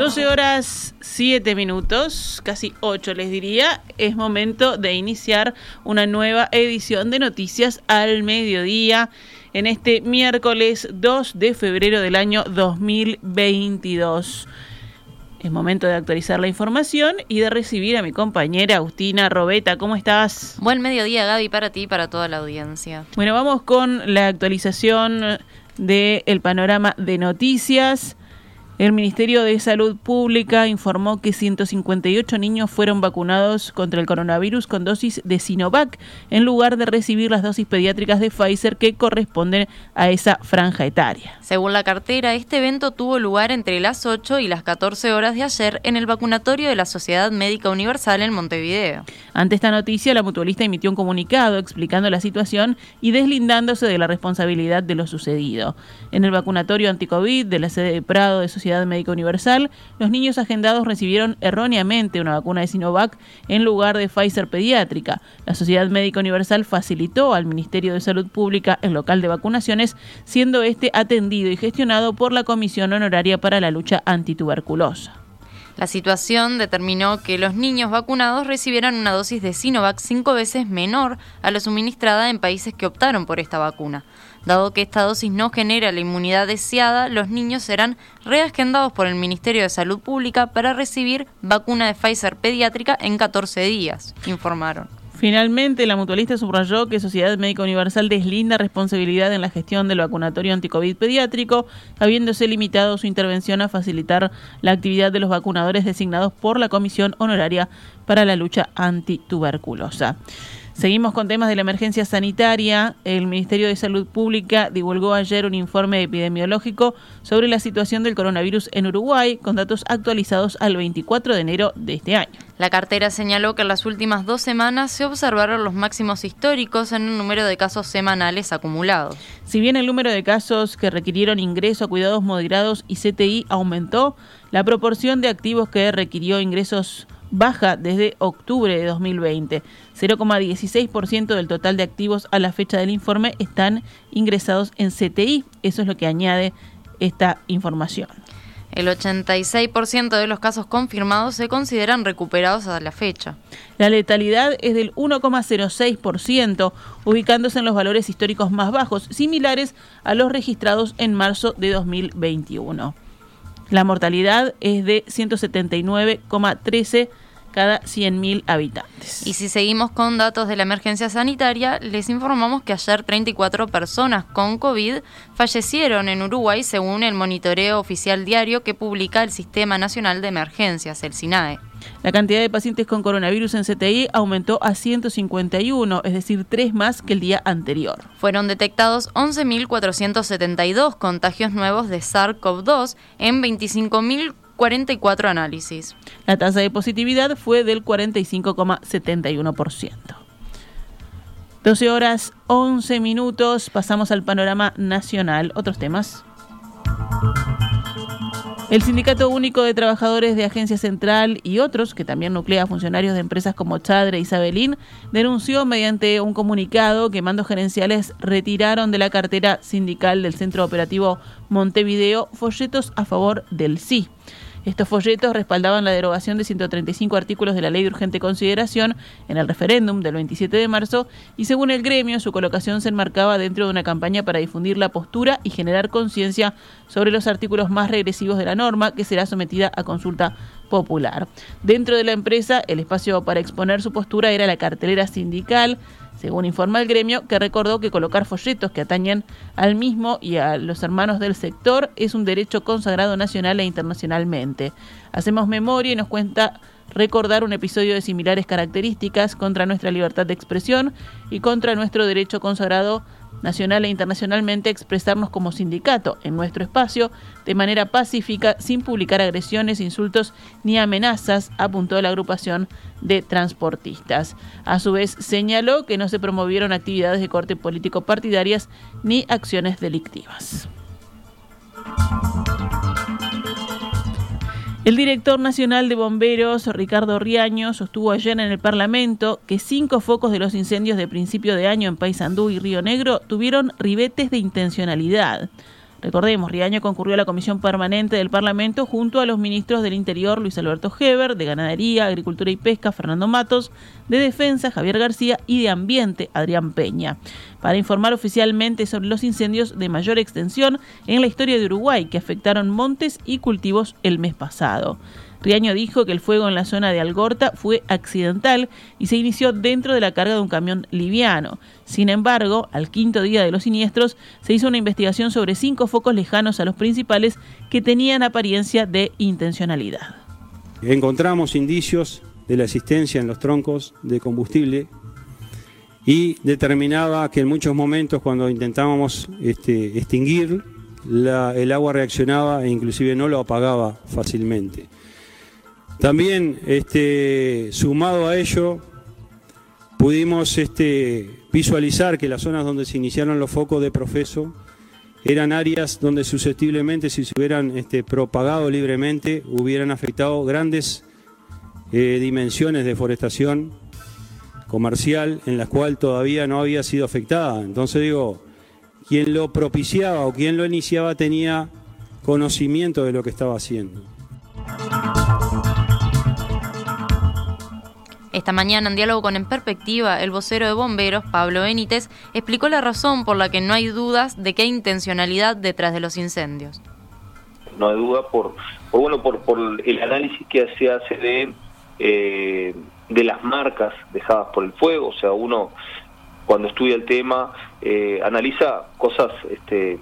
12 horas 7 minutos, casi 8 les diría, es momento de iniciar una nueva edición de Noticias al Mediodía en este miércoles 2 de febrero del año 2022. Es momento de actualizar la información y de recibir a mi compañera Agustina Robeta. ¿Cómo estás? Buen mediodía, Gaby, para ti y para toda la audiencia. Bueno, vamos con la actualización del panorama de noticias. El Ministerio de Salud Pública informó que 158 niños fueron vacunados contra el coronavirus con dosis de Sinovac en lugar de recibir las dosis pediátricas de Pfizer que corresponden a esa franja etaria. Según la cartera, este evento tuvo lugar entre las 8 y las 14 horas de ayer en el vacunatorio de la Sociedad Médica Universal en Montevideo. Ante esta noticia, la mutualista emitió un comunicado explicando la situación y deslindándose de la responsabilidad de lo sucedido. En el vacunatorio anticovid de la sede de Prado de Sociedad Médica Universal, los niños agendados recibieron erróneamente una vacuna de Sinovac en lugar de Pfizer pediátrica. La Sociedad Médica Universal facilitó al Ministerio de Salud Pública el local de vacunaciones, siendo este atendido y gestionado por la Comisión Honoraria para la Lucha Antituberculosa. La situación determinó que los niños vacunados recibieran una dosis de Sinovac cinco veces menor a la suministrada en países que optaron por esta vacuna. Dado que esta dosis no genera la inmunidad deseada, los niños serán reagendados por el Ministerio de Salud Pública para recibir vacuna de Pfizer pediátrica en 14 días, informaron. Finalmente, la mutualista subrayó que Sociedad Médica Universal deslinda responsabilidad en la gestión del vacunatorio anticovid pediátrico, habiéndose limitado su intervención a facilitar la actividad de los vacunadores designados por la Comisión Honoraria para la Lucha Antituberculosa. Seguimos con temas de la emergencia sanitaria. El Ministerio de Salud Pública divulgó ayer un informe epidemiológico sobre la situación del coronavirus en Uruguay, con datos actualizados al 24 de enero de este año. La cartera señaló que en las últimas dos semanas se observaron los máximos históricos en el número de casos semanales acumulados. Si bien el número de casos que requirieron ingreso a cuidados moderados y CTI aumentó, la proporción de activos que requirió ingresos baja desde octubre de 2020. 0,16% del total de activos a la fecha del informe están ingresados en CTI. Eso es lo que añade esta información. El 86% de los casos confirmados se consideran recuperados a la fecha. La letalidad es del 1,06%, ubicándose en los valores históricos más bajos, similares a los registrados en marzo de 2021. La mortalidad es de 179,13 cada 100.000 habitantes. Y si seguimos con datos de la emergencia sanitaria, les informamos que ayer 34 personas con COVID fallecieron en Uruguay según el monitoreo oficial diario que publica el Sistema Nacional de Emergencias, el SINAE. La cantidad de pacientes con coronavirus en CTI aumentó a 151, es decir, tres más que el día anterior. Fueron detectados 11.472 contagios nuevos de SARS-CoV-2 en 25.000 44 análisis. La tasa de positividad fue del 45,71%. 12 horas 11 minutos, pasamos al panorama nacional. Otros temas. El Sindicato Único de Trabajadores de Agencia Central y otros, que también nuclea funcionarios de empresas como Chadre y Isabelín, denunció mediante un comunicado que mandos gerenciales retiraron de la cartera sindical del Centro Operativo Montevideo folletos a favor del sí. Estos folletos respaldaban la derogación de 135 artículos de la Ley de Urgente Consideración en el referéndum del 27 de marzo y según el gremio su colocación se enmarcaba dentro de una campaña para difundir la postura y generar conciencia sobre los artículos más regresivos de la norma que será sometida a consulta popular. Dentro de la empresa, el espacio para exponer su postura era la cartelera sindical, según informa el gremio, que recordó que colocar folletos que atañen al mismo y a los hermanos del sector es un derecho consagrado nacional e internacionalmente. Hacemos memoria y nos cuenta recordar un episodio de similares características contra nuestra libertad de expresión y contra nuestro derecho consagrado nacional e internacionalmente expresarnos como sindicato en nuestro espacio de manera pacífica, sin publicar agresiones, insultos ni amenazas, apuntó la agrupación de transportistas. A su vez, señaló que no se promovieron actividades de corte político partidarias ni acciones delictivas. El director nacional de bomberos, Ricardo Riaño, sostuvo ayer en el Parlamento que cinco focos de los incendios de principio de año en Paysandú y Río Negro tuvieron ribetes de intencionalidad. Recordemos, Riaño concurrió a la Comisión Permanente del Parlamento junto a los ministros del Interior, Luis Alberto Heber, de Ganadería, Agricultura y Pesca, Fernando Matos, de Defensa, Javier García, y de Ambiente, Adrián Peña, para informar oficialmente sobre los incendios de mayor extensión en la historia de Uruguay que afectaron montes y cultivos el mes pasado. Riaño dijo que el fuego en la zona de Algorta fue accidental y se inició dentro de la carga de un camión liviano. Sin embargo, al quinto día de los siniestros, se hizo una investigación sobre cinco focos lejanos a los principales que tenían apariencia de intencionalidad. Encontramos indicios de la existencia en los troncos de combustible y determinaba que en muchos momentos cuando intentábamos este, extinguir, el agua reaccionaba e inclusive no lo apagaba fácilmente. También, este, sumado a ello, pudimos este, visualizar que las zonas donde se iniciaron los focos de profeso eran áreas donde susceptiblemente, si se hubieran propagado libremente, hubieran afectado grandes eh, dimensiones de forestación comercial en las cual todavía no había sido afectada. Entonces digo, quien lo propiciaba o quien lo iniciaba tenía conocimiento de lo que estaba haciendo. Esta mañana, en diálogo con En Perspectiva, el vocero de bomberos, Pablo Benítez, explicó la razón por la que no hay dudas de que hay intencionalidad detrás de los incendios. No hay duda por, bueno, por, por, el análisis que se hace de, eh, de las marcas dejadas por el fuego. O sea, uno cuando estudia el tema eh, analiza cosas este,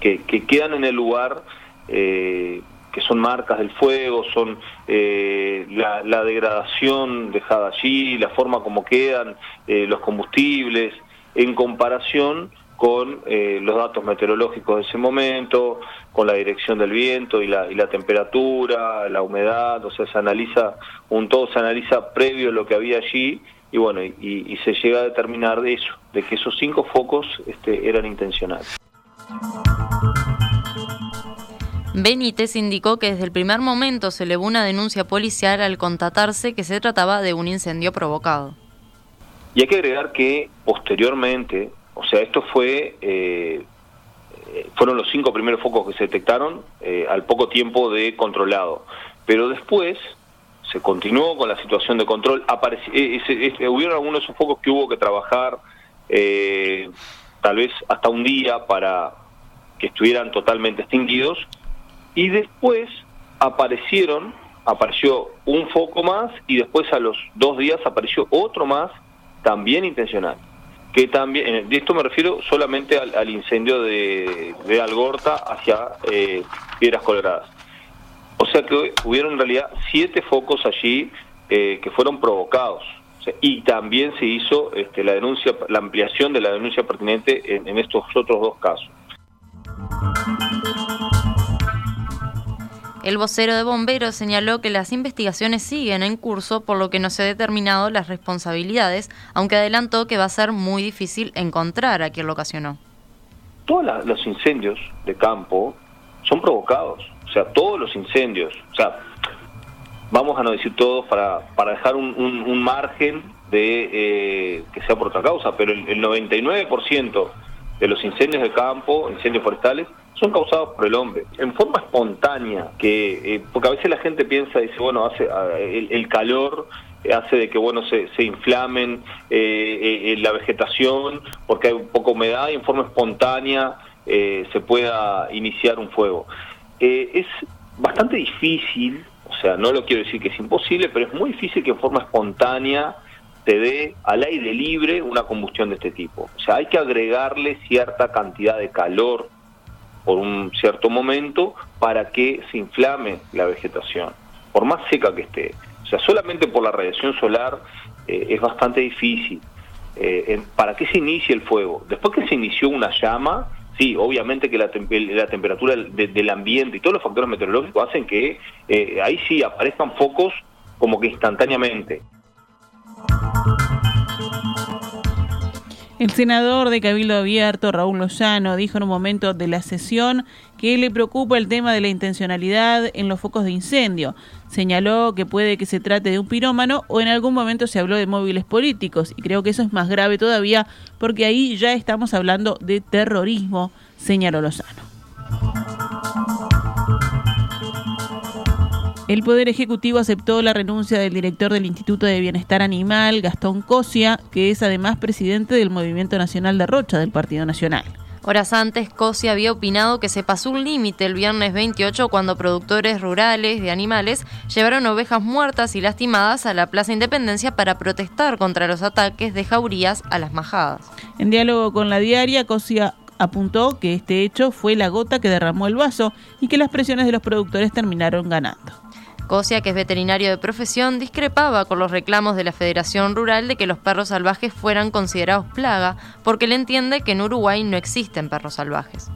que, que, quedan en el lugar. Eh, que son marcas del fuego, son eh, la, degradación dejada allí, la forma como quedan eh, los combustibles, en comparación con eh, los datos meteorológicos de ese momento, con la dirección del viento y la, y la temperatura, la humedad, o sea, se analiza un todo, se analiza previo lo que había allí y bueno, y, y se llega a determinar de eso, de que esos cinco focos este, eran intencionales. Benítez indicó que desde el primer momento se elevó una denuncia policial al constatarse que se trataba de un incendio provocado. Y hay que agregar que posteriormente, o sea, esto fue, eh, fueron los cinco primeros focos que se detectaron eh, al poco tiempo de controlado, pero después se continuó con la situación de control, eh, hubieron algunos de esos focos que hubo que trabajar tal vez hasta un día para que estuvieran totalmente extinguidos, y después aparecieron, apareció un foco más y después a los dos días apareció otro más, también intencional. Que también, de esto me refiero solamente al, incendio de, de, Algorta hacia eh, Piedras Coloradas. O sea que hubieron en realidad siete focos allí eh, que fueron provocados. y también se hizo este, la denuncia, la ampliación de la denuncia pertinente en estos otros dos casos. El vocero de bomberos señaló que las investigaciones siguen en curso, por lo que no se han determinado las responsabilidades, aunque adelantó que va a ser muy difícil encontrar a quien lo ocasionó. Todos los incendios de campo son provocados, o sea, todos los incendios, o sea, vamos a no decir todos para, para dejar un, margen de eh, que sea por otra causa, pero el, el 99% de los incendios de campo, incendios forestales, son causados por el hombre, en forma espontánea, que eh, porque a veces la gente piensa, dice, bueno, hace el, calor hace de que bueno se, se inflamen eh, eh, la vegetación porque hay poca humedad y en forma espontánea se pueda iniciar un fuego. es bastante difícil, o sea, no lo quiero decir que es imposible, pero es muy difícil que en forma espontánea te dé al aire libre una combustión de este tipo. O sea, hay que agregarle cierta cantidad de calor por un cierto momento para que se inflame la vegetación, por más seca que esté. O sea, solamente por la radiación solar eh, es bastante difícil. Eh, ¿Para qué se inicia el fuego? Después que se inició una llama, sí, obviamente que la, la temperatura del ambiente y todos los factores meteorológicos hacen que eh, ahí sí aparezcan focos como que instantáneamente. El senador de Cabildo Abierto, Raúl Lozano, dijo en un momento de la sesión que le preocupa el tema de la intencionalidad en los focos de incendio. Señaló que puede que se trate de un pirómano o en algún momento se habló de móviles políticos y creo que eso es más grave todavía porque ahí ya estamos hablando de terrorismo, señaló Lozano. El Poder Ejecutivo aceptó la renuncia del director del Instituto de Bienestar Animal, Gastón Cosia, que es además presidente del Movimiento Nacional de Rocha del Partido Nacional. Horas antes, Cosia había opinado que se pasó un límite el viernes 28 cuando productores rurales de animales llevaron ovejas muertas y lastimadas a la Plaza Independencia para protestar contra los ataques de jaurías a las majadas. En diálogo con la diaria, Cosia apuntó que este hecho fue la gota que derramó el vaso y que las presiones de los productores terminaron ganando. Que es veterinario de profesión, discrepaba con los reclamos de la Federación Rural de que los perros salvajes fueran considerados plaga, porque él entiende que en Uruguay no existen perros salvajes.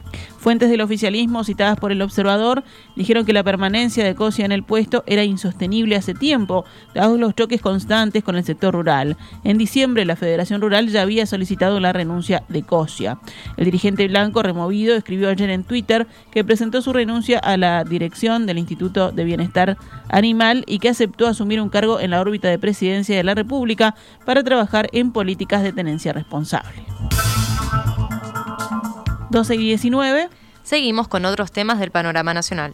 Fuentes del oficialismo citadas por el observador dijeron que la permanencia de Cosia en el puesto era insostenible hace tiempo, dados los choques constantes con el sector rural. En diciembre, la Federación Rural ya había solicitado la renuncia de Cosia. El dirigente blanco removido escribió ayer en Twitter que presentó su renuncia a la dirección del Instituto de Bienestar Animal y que aceptó asumir un cargo en la órbita de presidencia de la República para trabajar en políticas de tenencia responsable. 12 y 19. Seguimos con otros temas del panorama nacional.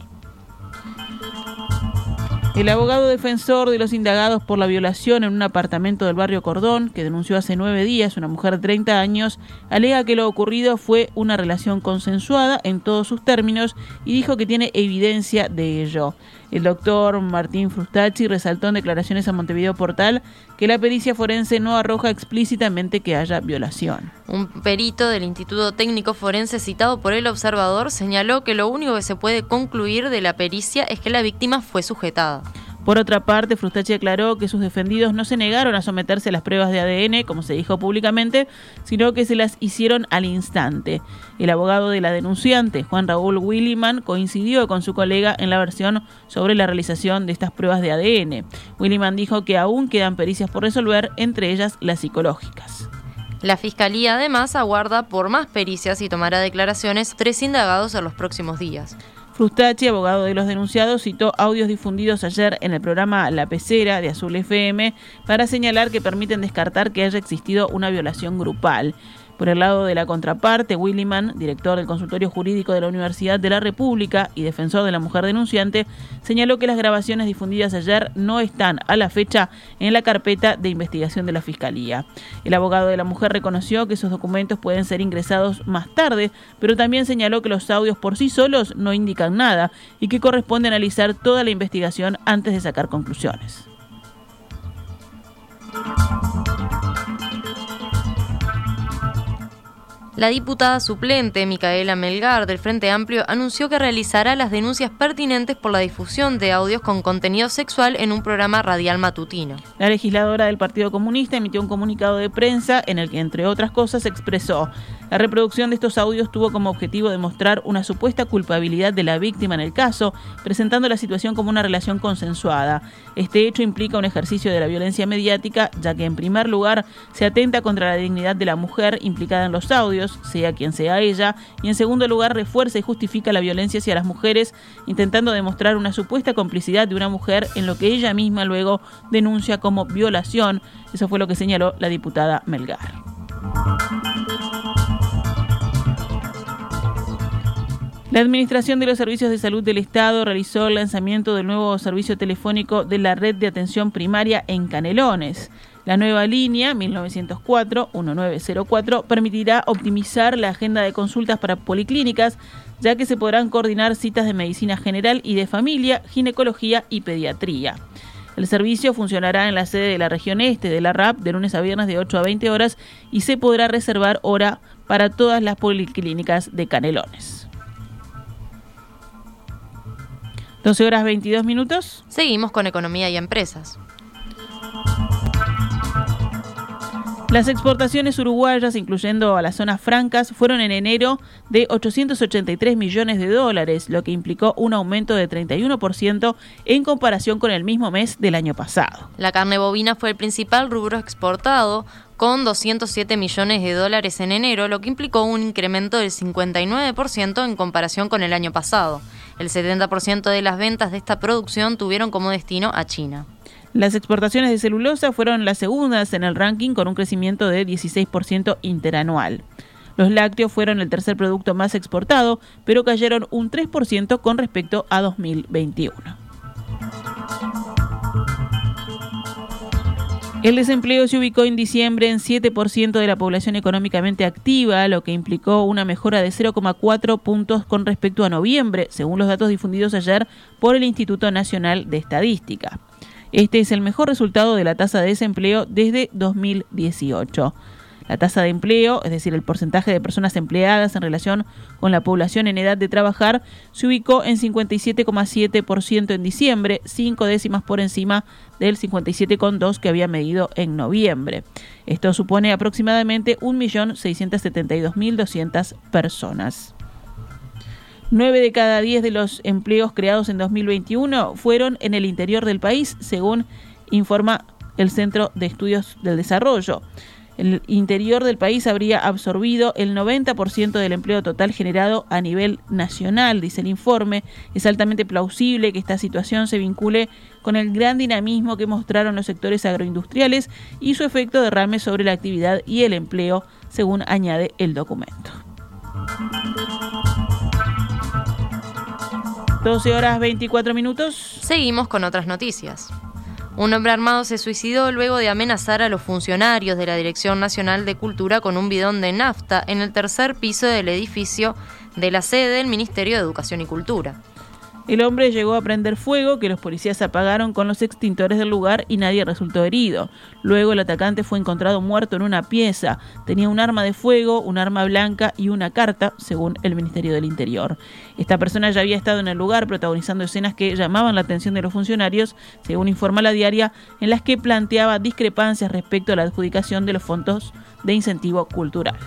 El abogado defensor de los indagados por la violación en un apartamento del barrio Cordón, que denunció hace nueve días una mujer de 30 años, alega que lo ocurrido fue una relación consensuada en todos sus términos y dijo que tiene evidencia de ello. El doctor Martín Frustacci resaltó en declaraciones a Montevideo Portal que la pericia forense no arroja explícitamente que haya violación. Un perito del Instituto Técnico Forense citado por el observador señaló que lo único que se puede concluir de la pericia es que la víctima fue sujetada. Por otra parte, Frustachi aclaró que sus defendidos no se negaron a someterse a las pruebas de ADN, como se dijo públicamente, sino que se las hicieron al instante. El abogado de la denunciante, Juan Raúl Williman, coincidió con su colega en la versión sobre la realización de estas pruebas de ADN. Williman dijo que aún quedan pericias por resolver, entre ellas las psicológicas. La Fiscalía además aguarda por más pericias y tomará declaraciones tres indagados en los próximos días. Frustachi, abogado de los denunciados, citó audios difundidos ayer en el programa La Pecera de Azul FM para señalar que permiten descartar que haya existido una violación grupal. Por el lado de la contraparte, Williman, director del consultorio jurídico de la Universidad de la República y defensor de la mujer denunciante, señaló que las grabaciones difundidas ayer no están a la fecha en la carpeta de investigación de la Fiscalía. El abogado de la mujer reconoció que esos documentos pueden ser ingresados más tarde, pero también señaló que los audios por sí solos no indican nada y que corresponde analizar toda la investigación antes de sacar conclusiones. La diputada suplente Micaela Melgar del Frente Amplio anunció que realizará las denuncias pertinentes por la difusión de audios con contenido sexual en un programa radial matutino. La legisladora del Partido Comunista emitió un comunicado de prensa en el que, entre otras cosas, expresó la reproducción de estos audios tuvo como objetivo demostrar una supuesta culpabilidad de la víctima en el caso, presentando la situación como una relación consensuada. Este hecho implica un ejercicio de la violencia mediática, ya que en primer lugar se atenta contra la dignidad de la mujer implicada en los audios, sea quien sea ella, y en segundo lugar refuerza y justifica la violencia hacia las mujeres, intentando demostrar una supuesta complicidad de una mujer en lo que ella misma luego denuncia como violación. Eso fue lo que señaló la diputada Melgar. La Administración de los Servicios de Salud del Estado realizó el lanzamiento del nuevo servicio telefónico de la red de atención primaria en Canelones. La nueva línea 1904-1904 permitirá optimizar la agenda de consultas para policlínicas, ya que se podrán coordinar citas de medicina general y de familia, ginecología y pediatría. El servicio funcionará en la sede de la región este de la RAP de lunes a viernes de 8 a 20 horas y se podrá reservar hora para todas las policlínicas de Canelones. 12 horas 22 minutos. Seguimos con economía y empresas. Las exportaciones uruguayas, incluyendo a las zonas francas, fueron en enero de 883 millones de dólares, lo que implicó un aumento de 31% en comparación con el mismo mes del año pasado. La carne bovina fue el principal rubro exportado, con 207 millones de dólares en enero, lo que implicó un incremento del 59% en comparación con el año pasado. El 70% de las ventas de esta producción tuvieron como destino a China. Las exportaciones de celulosa fueron las segundas en el ranking con un crecimiento de 16% interanual. Los lácteos fueron el tercer producto más exportado, pero cayeron un 3% con respecto a 2021. El desempleo se ubicó en diciembre en 7% de la población económicamente activa, lo que implicó una mejora de 0,4 puntos con respecto a noviembre, según los datos difundidos ayer por el Instituto Nacional de Estadística. Este es el mejor resultado de la tasa de desempleo desde 2018. La tasa de empleo, es decir, el porcentaje de personas empleadas en relación con la población en edad de trabajar, se ubicó en 57,7% en diciembre, cinco décimas por encima del 57,2% que había medido en noviembre. Esto supone aproximadamente 1.672.200 personas. 9 de cada 10 de los empleos creados en 2021 fueron en el interior del país, según informa el Centro de Estudios del Desarrollo. El interior del país habría absorbido el 90% del empleo total generado a nivel nacional, dice el informe. Es altamente plausible que esta situación se vincule con el gran dinamismo que mostraron los sectores agroindustriales y su efecto derrame sobre la actividad y el empleo, según añade el documento. 12 horas 24 minutos. Seguimos con otras noticias. Un hombre armado se suicidó luego de amenazar a los funcionarios de la Dirección Nacional de Cultura con un bidón de nafta en el tercer piso del edificio de la sede del Ministerio de Educación y Cultura. El hombre llegó a prender fuego que los policías apagaron con los extintores del lugar y nadie resultó herido. Luego el atacante fue encontrado muerto en una pieza. Tenía un arma de fuego, un arma blanca y una carta, según el Ministerio del Interior. Esta persona ya había estado en el lugar protagonizando escenas que llamaban la atención de los funcionarios, según informa la diaria, en las que planteaba discrepancias respecto a la adjudicación de los fondos de incentivo cultural.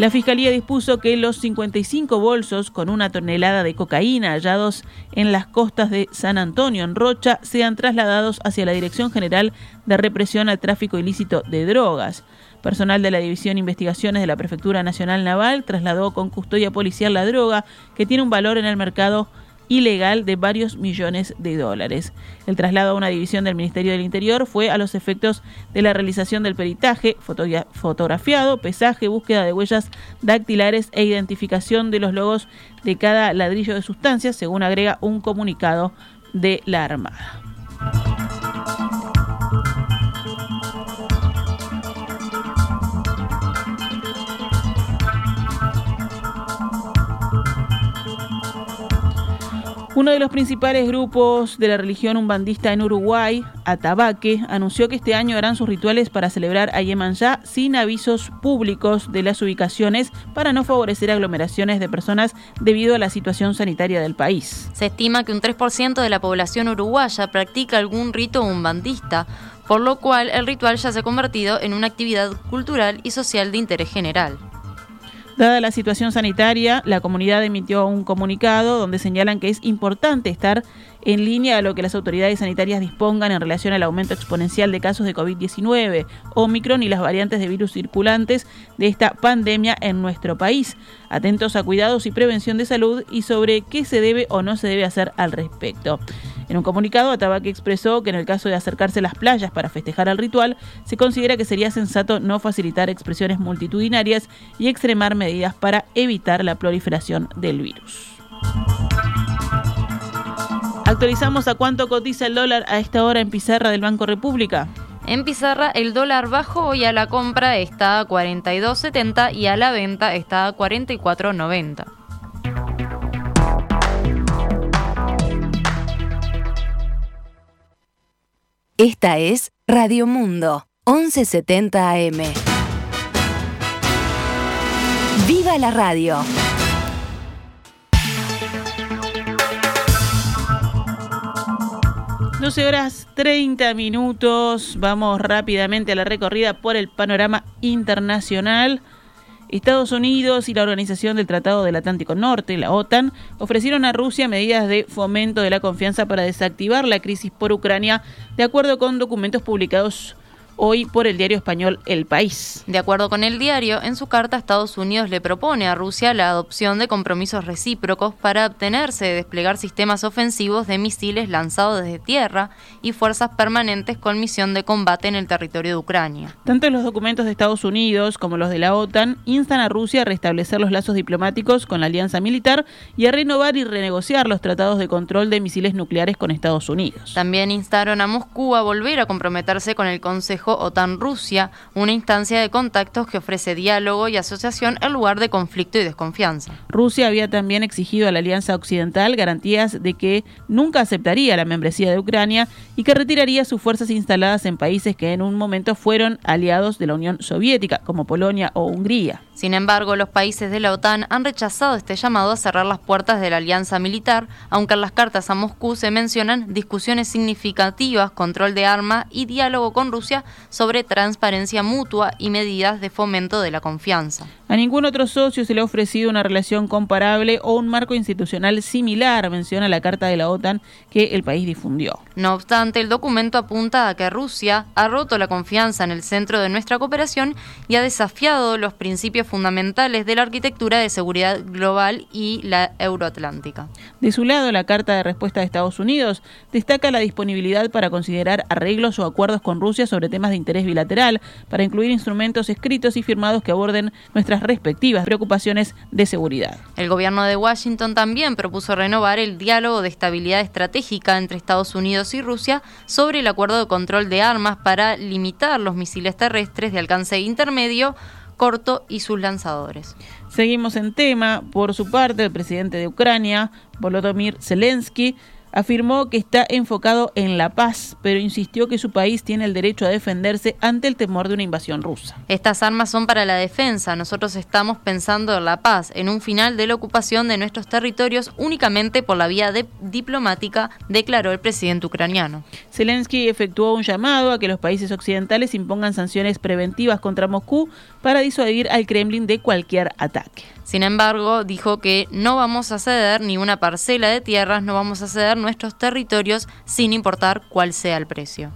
La Fiscalía dispuso que los 55 bolsos con una tonelada de cocaína hallados en las costas de San Antonio, en Rocha, sean trasladados hacia la Dirección General de Represión al Tráfico Ilícito de Drogas. Personal de la División Investigaciones de la Prefectura Nacional Naval trasladó con custodia policial la droga, que tiene un valor en el mercado ilegal de varios millones de dólares. El traslado a una división del Ministerio del Interior fue a los efectos de la realización del peritaje, fotografiado, pesaje, búsqueda de huellas dactilares e identificación de los logos de cada ladrillo de sustancias, según agrega un comunicado de la Armada. Uno de los principales grupos de la religión umbandista en Uruguay, Atabaque, anunció que este año harán sus rituales para celebrar a Yemanjá sin avisos públicos de las ubicaciones para no favorecer aglomeraciones de personas debido a la situación sanitaria del país. Se estima que un 3% de la población uruguaya practica algún rito umbandista, por lo cual el ritual ya se ha convertido en una actividad cultural y social de interés general. Dada la situación sanitaria, la comunidad emitió un comunicado donde señalan que es importante estar en línea a lo que las autoridades sanitarias dispongan en relación al aumento exponencial de casos de COVID-19, Omicron y las variantes de virus circulantes de esta pandemia en nuestro país. Atentos a cuidados y prevención de salud y sobre qué se debe o no se debe hacer al respecto. En un comunicado, Atabaque expresó que en el caso de acercarse a las playas para festejar el ritual, se considera que sería sensato no facilitar expresiones multitudinarias y extremar medidas para evitar la proliferación del virus. Actualizamos a cuánto cotiza el dólar a esta hora en pizarra del Banco República. En pizarra el dólar bajo y a la compra está a 42.70 y a la venta está a 44.90. Esta es Radio Mundo, 1170 AM. ¡Viva la radio! ...12 horas 30 minutos... ...vamos rápidamente a la recorrida por el panorama internacional... Estados Unidos y la Organización del Tratado del Atlántico Norte, la OTAN, ofrecieron a Rusia medidas de fomento de la confianza para desactivar la crisis por Ucrania, de acuerdo con documentos publicados hoy por el diario español El País. De acuerdo con el diario, en su carta Estados Unidos le propone a Rusia la adopción de compromisos recíprocos para abstenerse de desplegar sistemas ofensivos de misiles lanzados desde tierra y fuerzas permanentes con misión de combate en el territorio de Ucrania. Tanto los documentos de Estados Unidos como los de la OTAN instan a Rusia a restablecer los lazos diplomáticos con la alianza militar y a renovar y renegociar los tratados de control de misiles nucleares con Estados Unidos. También instaron a Moscú a volver a comprometerse con el Consejo OTAN-Rusia, una instancia de contactos que ofrece diálogo y asociación en lugar de conflicto y desconfianza. Rusia había también exigido a la Alianza Occidental garantías de que nunca aceptaría la membresía de Ucrania y que retiraría sus fuerzas instaladas en países que en un momento fueron aliados de la Unión Soviética, como Polonia o Hungría. Sin embargo, los países de la OTAN han rechazado este llamado a cerrar las puertas de la alianza militar, aunque en las cartas a Moscú se mencionan discusiones significativas, control de arma y diálogo con Rusia sobre transparencia mutua y medidas de fomento de la confianza. A ningún otro socio se le ha ofrecido una relación comparable o un marco institucional similar, menciona la carta de la OTAN que el país difundió. No obstante, el documento apunta a que Rusia ha roto la confianza en el centro de nuestra cooperación y ha desafiado los principios fundamentales de la arquitectura de seguridad global y la euroatlántica. De su lado, la carta de respuesta de Estados Unidos destaca la disponibilidad para considerar arreglos o acuerdos con Rusia sobre temas de interés bilateral, para incluir instrumentos escritos y firmados que aborden nuestras respectivas preocupaciones de seguridad. El gobierno de Washington también propuso renovar el diálogo de estabilidad estratégica entre Estados Unidos y Rusia sobre el acuerdo de control de armas para limitar los misiles terrestres de alcance intermedio corto y sus lanzadores. Seguimos en tema. Por su parte, el presidente de Ucrania, Volodymyr Zelensky, afirmó que está enfocado en la paz, pero insistió que su país tiene el derecho a defenderse ante el temor de una invasión rusa. Estas armas son para la defensa. Nosotros estamos pensando en la paz, en un final de la ocupación de nuestros territorios únicamente por la vía diplomática, declaró el presidente ucraniano. Zelensky efectuó un llamado a que los países occidentales impongan sanciones preventivas contra Moscú para disuadir al Kremlin de cualquier ataque. Sin embargo, dijo que no vamos a ceder ni una parcela de tierras, no vamos a ceder nuestros territorios sin importar cuál sea el precio.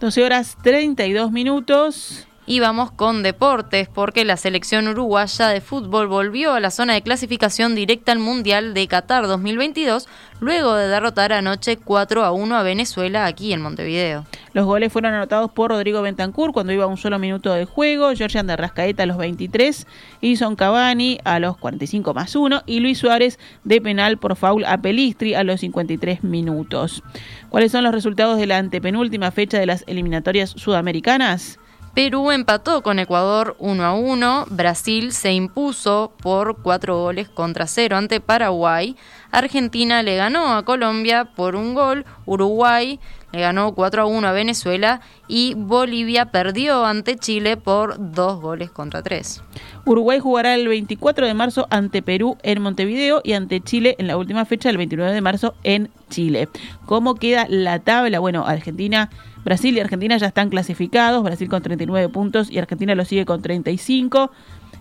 12 horas 32 minutos. Y vamos con deportes, porque la selección uruguaya de fútbol volvió a la zona de clasificación directa al Mundial de Qatar 2022, luego de derrotar anoche 4 a 1 a Venezuela aquí en Montevideo. Los goles fueron anotados por Rodrigo Bentancur cuando iba un solo minuto de juego, Georgian de Rascaeta a los 23, Ison Cavani a los 45 más 1 y Luis Suárez de penal por foul a Pelistri a los 53 minutos. ¿Cuáles son los resultados de la antepenúltima fecha de las eliminatorias sudamericanas? Perú empató con Ecuador 1 a 1, Brasil se impuso por 4 goles contra 0 ante Paraguay, Argentina le ganó a Colombia por un gol, Uruguay le ganó 4 a 1 a Venezuela y Bolivia perdió ante Chile por 2 goles contra 3. Uruguay jugará el 24 de marzo ante Perú en Montevideo y ante Chile en la última fecha el 29 de marzo en Chile. ¿Cómo queda la tabla? Bueno, Argentina, Brasil y Argentina ya están clasificados, Brasil con 39 puntos y Argentina lo sigue con 35.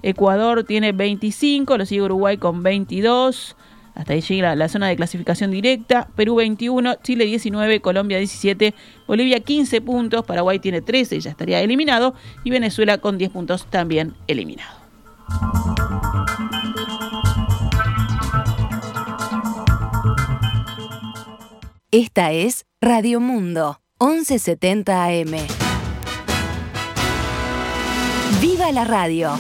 Ecuador tiene 25, lo sigue Uruguay con 22. Hasta ahí llega la, zona de clasificación directa. Perú 21, Chile 19, Colombia 17, Bolivia 15 puntos, Paraguay tiene 13, ya estaría eliminado. Y Venezuela con 10 puntos también eliminado. Esta es Radio Mundo, 1170 AM. ¡Viva la radio!